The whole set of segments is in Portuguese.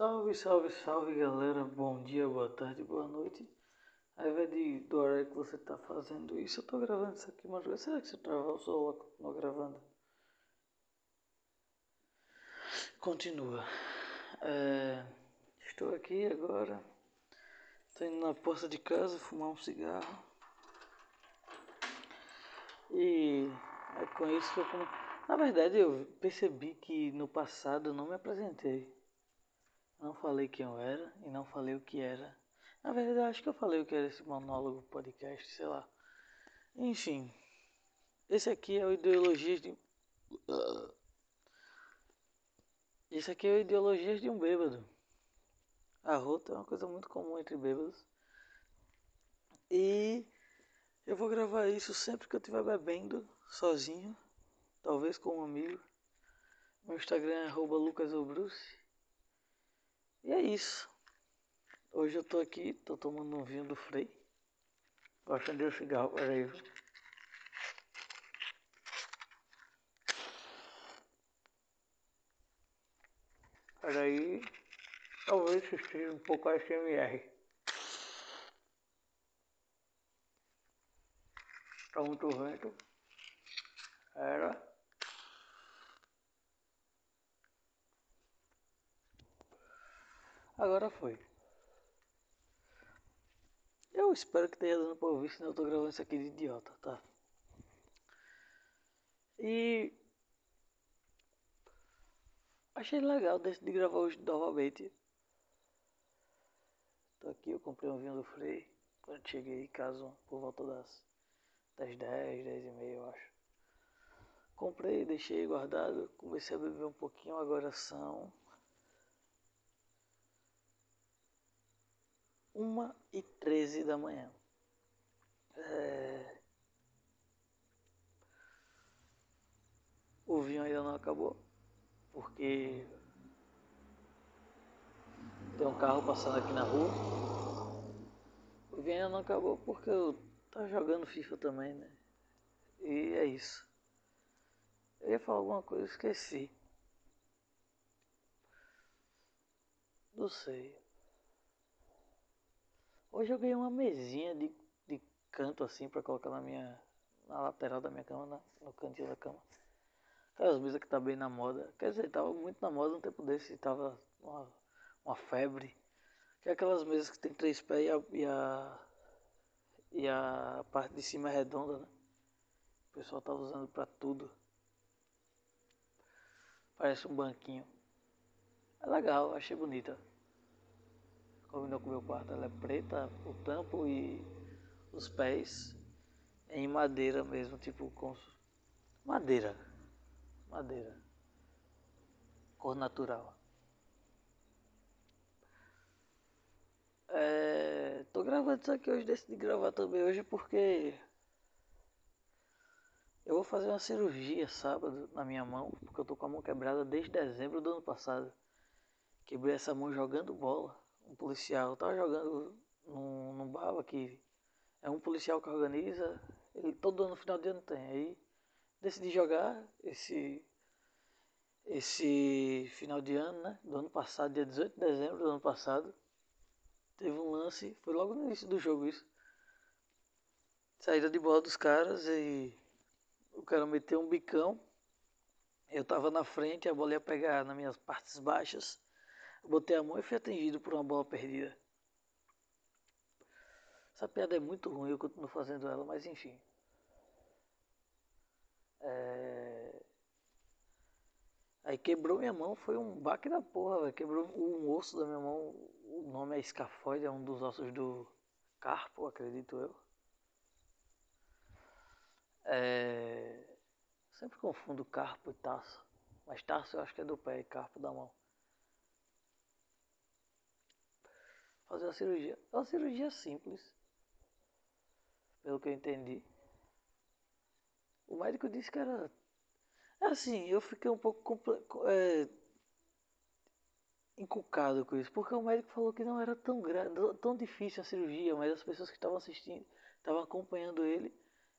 Salve, salve, salve galera, bom dia, boa tarde, boa noite. Ao invés de, do horário que você está fazendo isso, eu estou gravando isso aqui, mas será que se eu travar o celular continua gravando? Continua. É, estou aqui agora, estou indo na porta de casa fumar um cigarro. E é com isso que eu. Na verdade, eu percebi que no passado eu não me apresentei. Não falei quem eu era e não falei o que era. Na verdade, acho que eu falei o que era esse monólogo podcast, sei lá. Enfim, esse aqui é o Ideologias de. Esse aqui é o Ideologias de um Bêbado. A rota é uma coisa muito comum entre bêbados. E eu vou gravar isso sempre que eu estiver bebendo, sozinho, talvez com um amigo. Meu Instagram é lucasobruce. E é isso. Hoje eu tô aqui, tô tomando um vinho do Frei. Vou acender o cigarro, peraí. Peraí. Talvez esteja um pouco ASMR. Tá muito vento. Era. Agora foi. Eu espero que tenha dando pra ouvir, senão eu tô gravando isso aqui de idiota, tá? E achei legal de gravar hoje novamente. Tô aqui, eu comprei um vinho do Frei. Quando cheguei em casa por volta das, das 10, 10 e meia eu acho. Comprei, deixei guardado, comecei a beber um pouquinho, agora são uma e treze da manhã. É... O vinho ainda não acabou, porque tem um carro passando aqui na rua. O vinho ainda não acabou porque eu tava jogando FIFA também, né? E é isso. Eu ia falar alguma coisa, esqueci. Não sei. Hoje eu ganhei uma mesinha de, de canto assim para colocar na minha na lateral da minha cama, na, no cantinho da cama. Aquelas mesas que tá bem na moda. Quer dizer, tava muito na moda um tempo desse, tava uma, uma febre. Que é aquelas mesas que tem três pés e a, e a, e a parte de cima é redonda, né? O pessoal tá usando para tudo. Parece um banquinho. É legal, achei bonita combinou com o meu quarto. Ela é preta, o tampo e os pés em madeira mesmo, tipo com madeira, madeira, cor natural. É, tô gravando isso aqui hoje, decidi gravar também hoje porque eu vou fazer uma cirurgia sábado na minha mão, porque eu tô com a mão quebrada desde dezembro do ano passado. Quebrei essa mão jogando bola um policial, tava jogando num, num bar aqui. É um policial que organiza, ele todo ano, no final de ano tem. Aí decidi jogar esse esse final de ano, né? Do ano passado, dia 18 de dezembro do ano passado. Teve um lance, foi logo no início do jogo isso. Saída de bola dos caras e o cara meteu um bicão. Eu tava na frente, a bola ia pegar nas minhas partes baixas. Botei a mão e fui atingido por uma bola perdida. Essa piada é muito ruim, eu continuo fazendo ela, mas enfim. É... Aí quebrou minha mão, foi um baque da porra, véio. quebrou um osso da minha mão. O nome é escafoide, é um dos ossos do carpo, acredito eu. É... Sempre confundo carpo e taço, mas taço eu acho que é do pé e carpo da mão. Fazer a cirurgia. É uma cirurgia simples, pelo que eu entendi. O médico disse que era. É assim, eu fiquei um pouco é, encucado com isso, porque o médico falou que não era tão, tão difícil a cirurgia, mas as pessoas que estavam assistindo, estavam acompanhando ele,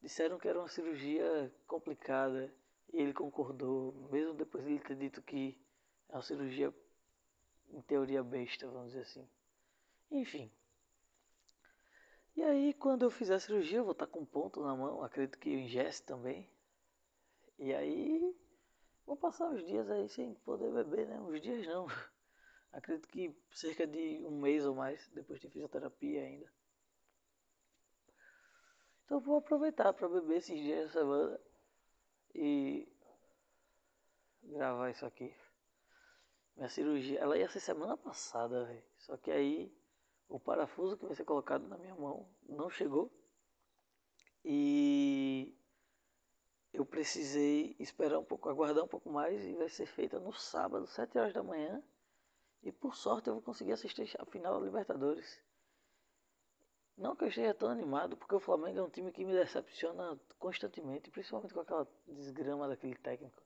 disseram que era uma cirurgia complicada e ele concordou, mesmo depois de ele ter dito que é uma cirurgia em teoria besta, vamos dizer assim. Enfim. E aí, quando eu fizer a cirurgia, eu vou estar com um ponto na mão, acredito que eu ingeste também. E aí, vou passar uns dias aí sem poder beber, né? Uns dias não. Acredito que cerca de um mês ou mais, depois de fisioterapia ainda. Então vou aproveitar para beber esses dias da semana e gravar isso aqui. Minha cirurgia, ela ia ser semana passada, véio. só que aí o parafuso que vai ser colocado na minha mão não chegou e eu precisei esperar um pouco, aguardar um pouco mais e vai ser feita no sábado, 7 horas da manhã. E por sorte eu vou conseguir assistir a final da Libertadores. Não que eu esteja tão animado, porque o Flamengo é um time que me decepciona constantemente, principalmente com aquela desgrama daquele técnico.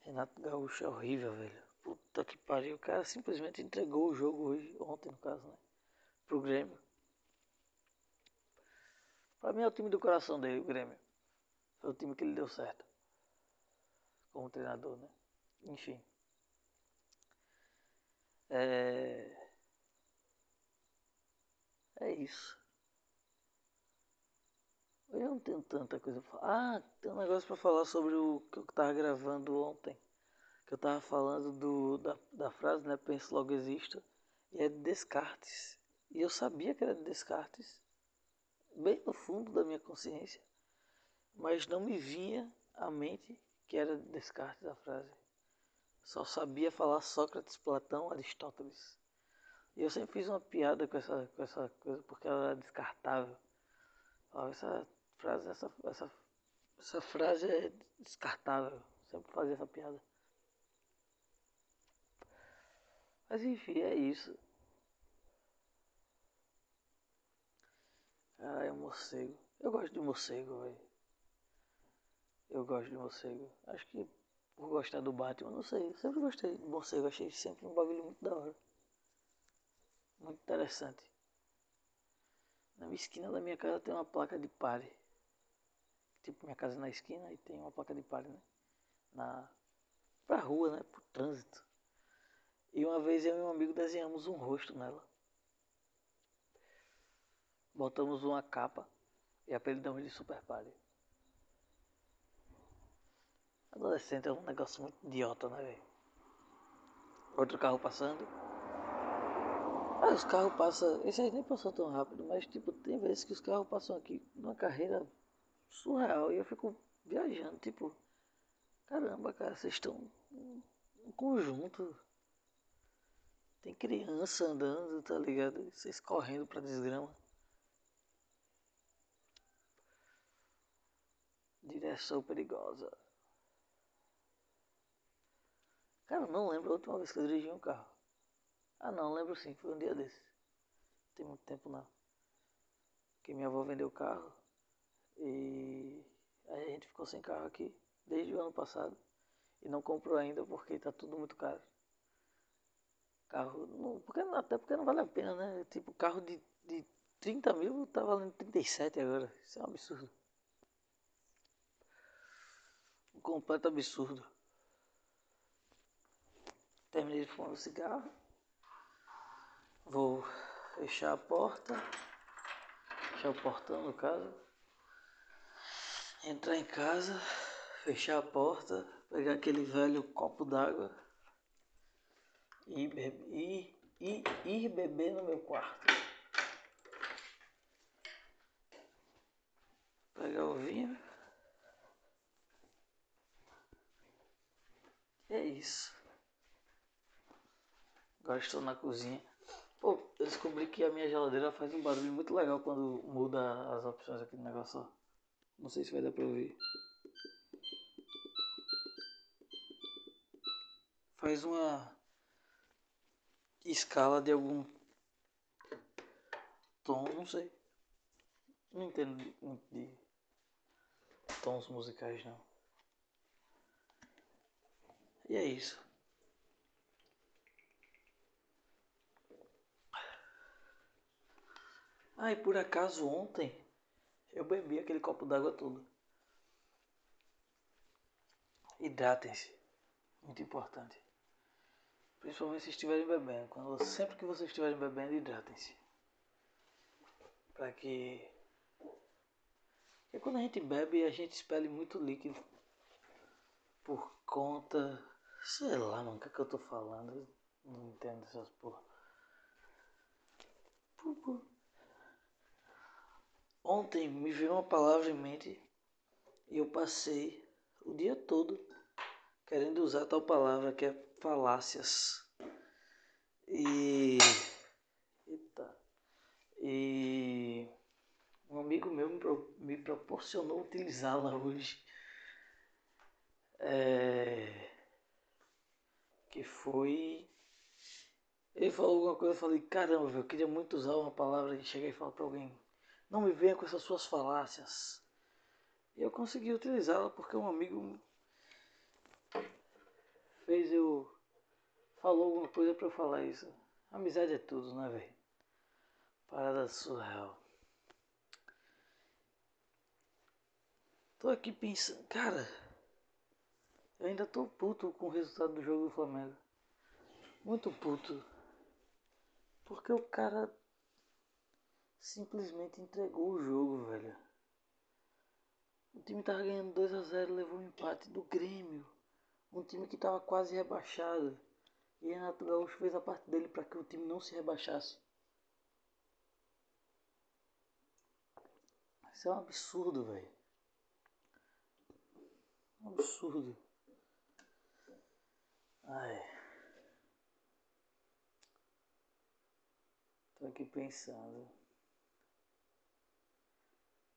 Renato Gaúcho é horrível, velho. Puta que pariu. O cara simplesmente entregou o jogo hoje, ontem no caso, né? Pro Grêmio. Pra mim é o time do coração dele, o Grêmio. Foi o time que ele deu certo. Como treinador, né? Enfim. É. É isso. Eu não tenho tanta coisa pra falar. Ah, tem um negócio pra falar sobre o que eu tava gravando ontem que eu estava falando do, da, da frase, né? Penso logo existo. E é de Descartes. E eu sabia que era de Descartes, bem no fundo da minha consciência, mas não me vinha à mente que era de Descartes a frase. Só sabia falar Sócrates, Platão, Aristóteles. E eu sempre fiz uma piada com essa, com essa coisa porque ela era descartável. essa frase, essa, essa, essa frase é descartável. Sempre fazia essa piada. Mas enfim, é isso. Caralho, morcego. Eu gosto de morcego, velho. Eu gosto de morcego. Acho que por gostar do Batman, não sei. Eu sempre gostei de morcego. Achei sempre um bagulho muito da hora. Muito interessante. Na minha esquina da minha casa tem uma placa de pare. Tipo, minha casa é na esquina e tem uma placa de pare, né? Na... Pra rua, né? Pro trânsito. E uma vez eu e um amigo desenhamos um rosto nela. Botamos uma capa e apelidamos de Super Party. Adolescente é um negócio muito idiota, né, velho? Outro carro passando. Ah, os carros passam. Esse aí nem passou tão rápido, mas tipo, tem vezes que os carros passam aqui numa carreira surreal e eu fico viajando, tipo, caramba, cara, vocês estão um conjunto tem criança andando, tá ligado? Vocês correndo pra desgrama. Direção perigosa. Cara, não lembro a última vez que eu dirigi um carro. Ah não, lembro sim, foi um dia desse. Não tem muito tempo não. Que minha avó vendeu o carro e aí a gente ficou sem carro aqui desde o ano passado e não comprou ainda porque tá tudo muito caro. Carro, não, porque, até porque não vale a pena, né? Tipo, carro de, de 30 mil tá valendo 37 agora. Isso é um absurdo. Um completo absurdo. Terminei de fumar o cigarro. Vou fechar a porta. Fechar o portão no caso. Entrar em casa. Fechar a porta. Pegar aquele velho copo d'água ir, ir, ir, ir beber no meu quarto. Pegar o vinho. É isso. Agora estou na cozinha. Pô, eu descobri que a minha geladeira faz um barulho muito legal quando muda as opções aqui no negócio. Não sei se vai dar pra ouvir. Faz uma escala de algum tom, não sei. Não entendo muito de tons musicais não. E é isso. Ah, e por acaso ontem eu bebi aquele copo d'água todo. Hidratem-se. Muito importante Principalmente se estiverem bebendo. Quando, sempre que vocês estiverem bebendo, hidratem-se. Para que. Porque quando a gente bebe, a gente expele muito líquido. Por conta. Sei lá, mano, o que, é que eu tô falando? Eu não entendo essas porra. Ontem me veio uma palavra em mente e eu passei o dia todo querendo usar tal palavra que é falácias. E. Eita. E. Um amigo meu me, pro, me proporcionou utilizá-la hoje. É, que foi. Ele falou alguma coisa, eu falei, caramba, eu queria muito usar uma palavra e chegar e falar para alguém, não me venha com essas suas falácias. E eu consegui utilizá-la porque um amigo fez eu. falou alguma coisa para eu falar isso. Amizade é tudo, né, velho? Parada surreal. Tô aqui pensando, cara. Eu ainda tô puto com o resultado do jogo do Flamengo. Muito puto. Porque o cara simplesmente entregou o jogo, velho. O time tava ganhando 2 a 0 levou um empate do Grêmio. Um time que tava quase rebaixado. E Renato Gaúcho fez a parte dele para que o time não se rebaixasse. Isso é um absurdo, velho. Um absurdo. Ai. Tô aqui pensando.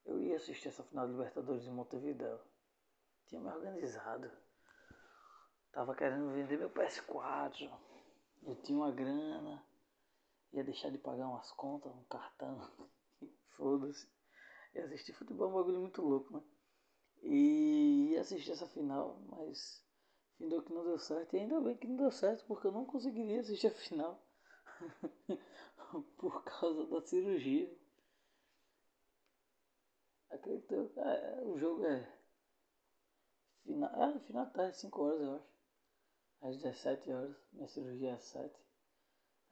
Eu ia assistir essa final de Libertadores em Montevideo. Tinha me organizado. Tava querendo vender meu PS4. Eu tinha uma grana. Ia deixar de pagar umas contas, um cartão. Foda-se. E assistir futebol é um bagulho muito louco, né? E ia assistir essa final, mas findou que não deu certo. E ainda bem que não deu certo, porque eu não conseguiria assistir a final. Por causa da cirurgia. Acredito. É, o jogo é. Final, é, final tarde, 5 horas eu acho às 17 horas. Minha cirurgia é às 7.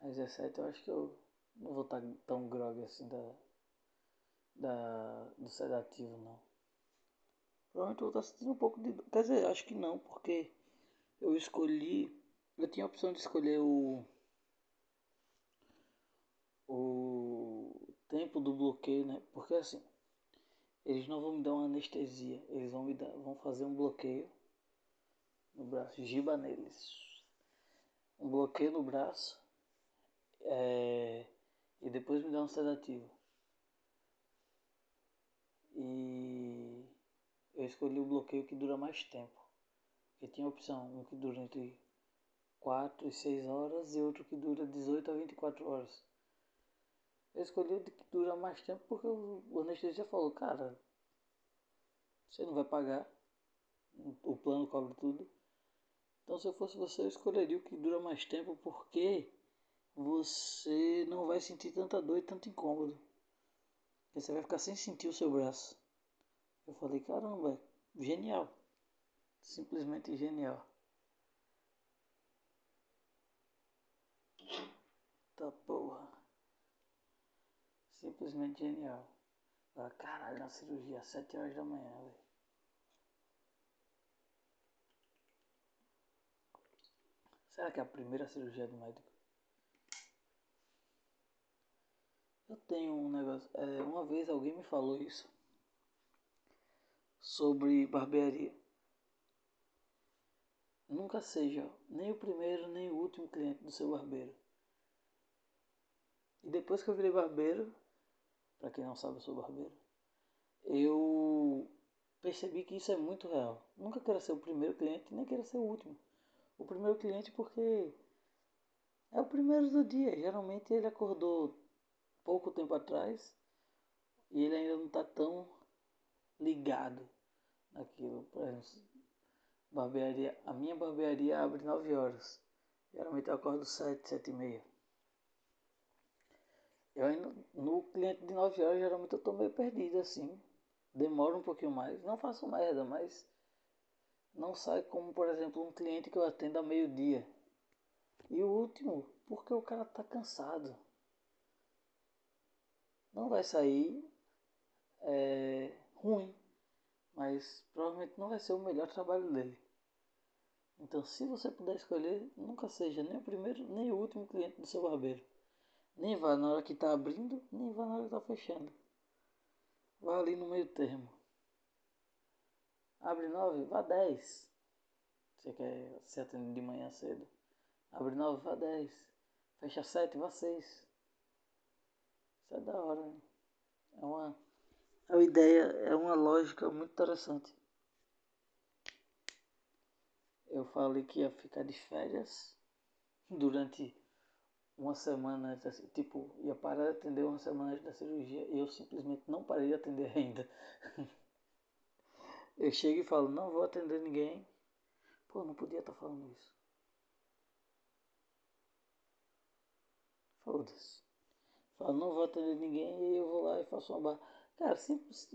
Às 17 eu acho que eu não vou estar tão grog assim da, da, do sedativo não. Provavelmente eu vou estar sentindo um pouco de. Quer dizer, acho que não, porque eu escolhi. Eu tinha a opção de escolher o. O tempo do bloqueio, né? Porque assim, eles não vão me dar uma anestesia, eles vão me dar, vão fazer um bloqueio no braço, giba neles. Um bloqueio no braço é, e depois me dá um sedativo. E eu escolhi o bloqueio que dura mais tempo. Porque tinha opção, um que dura entre 4 e 6 horas e outro que dura 18 a 24 horas. Eu escolhi o que dura mais tempo porque o anestesista falou, cara, você não vai pagar, o plano cobre tudo. Então, se eu fosse você, eu escolheria o que dura mais tempo, porque você não vai sentir tanta dor e tanto incômodo. Você vai ficar sem sentir o seu braço. Eu falei, caramba, genial. Simplesmente genial. Tá porra. Simplesmente genial. Caralho, na cirurgia, às 7 horas da manhã, velho. Será que é a primeira cirurgia do médico? Eu tenho um negócio. É, uma vez alguém me falou isso sobre barbearia. Nunca seja nem o primeiro nem o último cliente do seu barbeiro. E depois que eu virei barbeiro, para quem não sabe, eu sou barbeiro, eu percebi que isso é muito real. Nunca quero ser o primeiro cliente, nem quero ser o último o primeiro cliente porque é o primeiro do dia. Geralmente ele acordou pouco tempo atrás e ele ainda não está tão ligado naquilo. Por exemplo, barbearia, a minha barbearia abre 9 horas. Geralmente eu acordo 7, 7 e meia. Eu ainda, no cliente de 9 horas, geralmente eu estou meio perdido assim. Demora um pouquinho mais. Não faço merda, mas não sai como, por exemplo, um cliente que eu atendo a meio-dia. E o último, porque o cara tá cansado. Não vai sair é, ruim, mas provavelmente não vai ser o melhor trabalho dele. Então, se você puder escolher, nunca seja nem o primeiro nem o último cliente do seu barbeiro. Nem vá na hora que está abrindo, nem vá na hora que está fechando. Vá ali no meio termo. Abre 9, vá 10. Você quer se atender de manhã cedo. Abre 9, vá 10. Fecha 7, vá 6. Isso é da hora. Né? É uma, é uma ideia, é uma lógica muito interessante. Eu falei que ia ficar de férias durante uma semana antes, assim, tipo, ia parar de atender uma semana antes da cirurgia e eu simplesmente não parei de atender ainda. eu chego e falo, não vou atender ninguém. Pô, não podia estar falando isso. Foda-se. Falo, não vou atender ninguém e eu vou lá e faço uma barra. Cara, simples,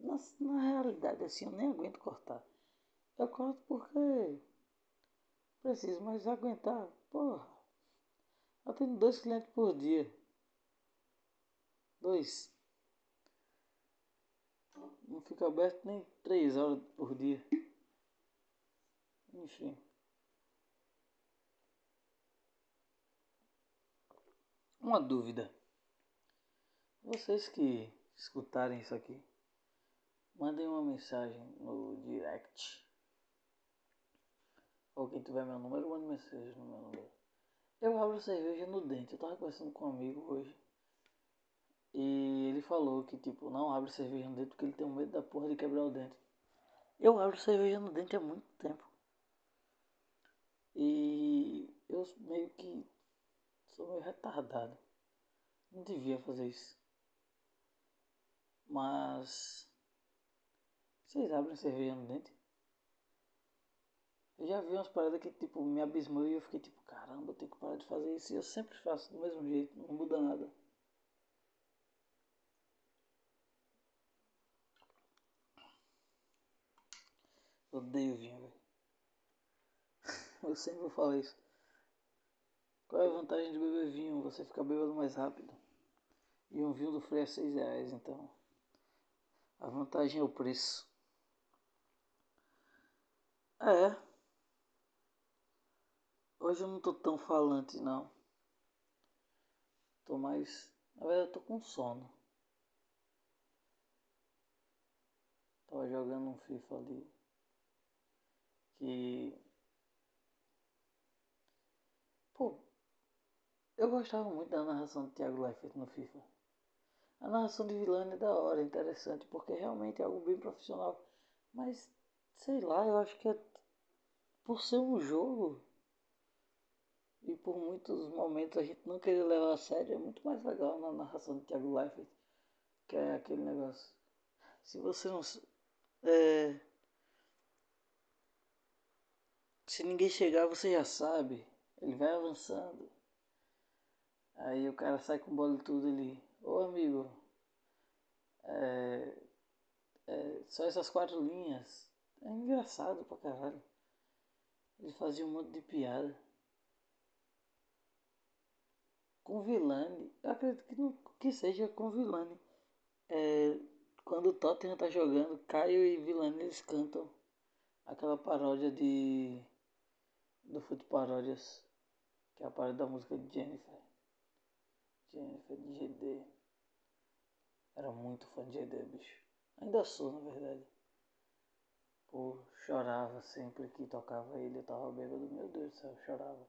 na, na realidade assim, eu nem aguento cortar. Eu corto porque preciso, mas aguentar, porra. Eu tenho dois clientes por dia. Dois. Não fica aberto nem três horas por dia. Enfim. Uma dúvida. Vocês que escutarem isso aqui, mandem uma mensagem no direct. Ou quem tiver meu número, mande mensagem no meu número. Eu abro cerveja no dente. Eu tava conversando com um amigo hoje. E ele falou que, tipo, não abre cerveja no dente porque ele tem medo da porra de quebrar o dente. Eu abro cerveja no dente há muito tempo. E eu meio que sou meio retardado. Não devia fazer isso. Mas. Vocês abrem cerveja no dente? Eu já vi umas paradas que tipo me abismou e eu fiquei tipo, caramba, eu tenho que parar de fazer isso. E eu sempre faço do mesmo jeito, não muda nada. Odeio vinho, velho. Eu sempre falo isso. Qual é a vantagem de beber vinho? Você fica bêbado mais rápido. E um vinho do Frei é 6 reais, então. A vantagem é o preço. É. Hoje eu não tô tão falante não. Tô mais. Na verdade eu tô com sono. Tava jogando um FIFA ali. Que. Pô. Eu gostava muito da narração do Thiago Leifert no FIFA. A narração de Vilani é da hora, é interessante, porque realmente é algo bem profissional. Mas, sei lá, eu acho que é por ser um jogo e por muitos momentos a gente não querer levar a sério, é muito mais legal na narração de Thiago Leifert, que é aquele negócio. Se você não. É, se ninguém chegar, você já sabe. Ele vai avançando. Aí o cara sai com bola e tudo ali. Ô amigo, é, é, só essas quatro linhas. É engraçado pra caralho. Ele fazia um monte de piada com Vilani. Eu acredito que, não, que seja com Vilani. É, quando o Tottenham tá jogando, Caio e Vilani eles cantam aquela paródia de. do Fute Paródias. Que é a paródia da música de Jennifer. Jennifer de GD. Era muito fã de GD, bicho. Ainda sou, na verdade. Pô, chorava sempre que tocava ele, eu tava bêbado. Meu Deus do céu, chorava.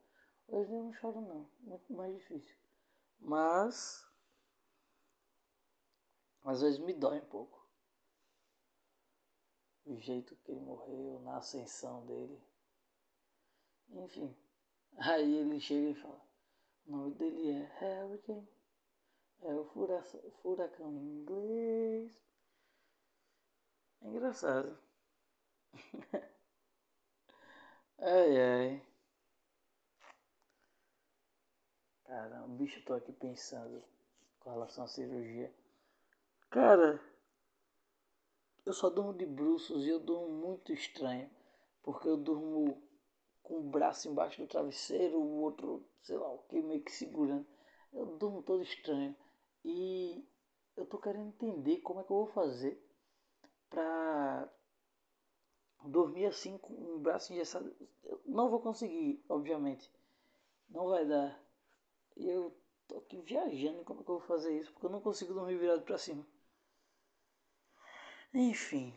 Hoje eu não choro não, muito mais difícil. Mas às vezes me dói um pouco. O jeito que ele morreu, na ascensão dele. Enfim. Aí ele chega e fala, o nome dele é Hurricane. É o furacão, em inglês. É engraçado. ai ai. Caramba, bicho, eu tô aqui pensando com relação à cirurgia. Cara, eu só durmo de bruços e eu durmo muito estranho. Porque eu durmo com o braço embaixo do travesseiro, o outro, sei lá o que, meio que segurando. Eu durmo todo estranho. E eu tô querendo entender como é que eu vou fazer pra dormir assim com o braço engessado. Eu não vou conseguir, obviamente. Não vai dar. Eu tô aqui viajando como é que eu vou fazer isso, porque eu não consigo dormir virado para cima. Enfim.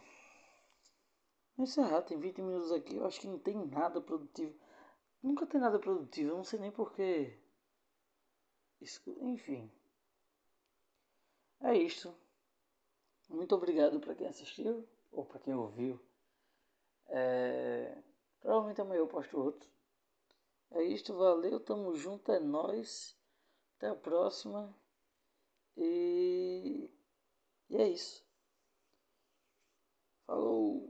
Encerrar, tem 20 minutos aqui, eu acho que não tem nada produtivo. Nunca tem nada produtivo, eu não sei nem porquê. Enfim. É isto. Muito obrigado para quem assistiu ou para quem ouviu. É... Provavelmente amanhã eu posto outro. É isto, valeu, tamo junto, é nós. Até a próxima. E, e é isso. Falou!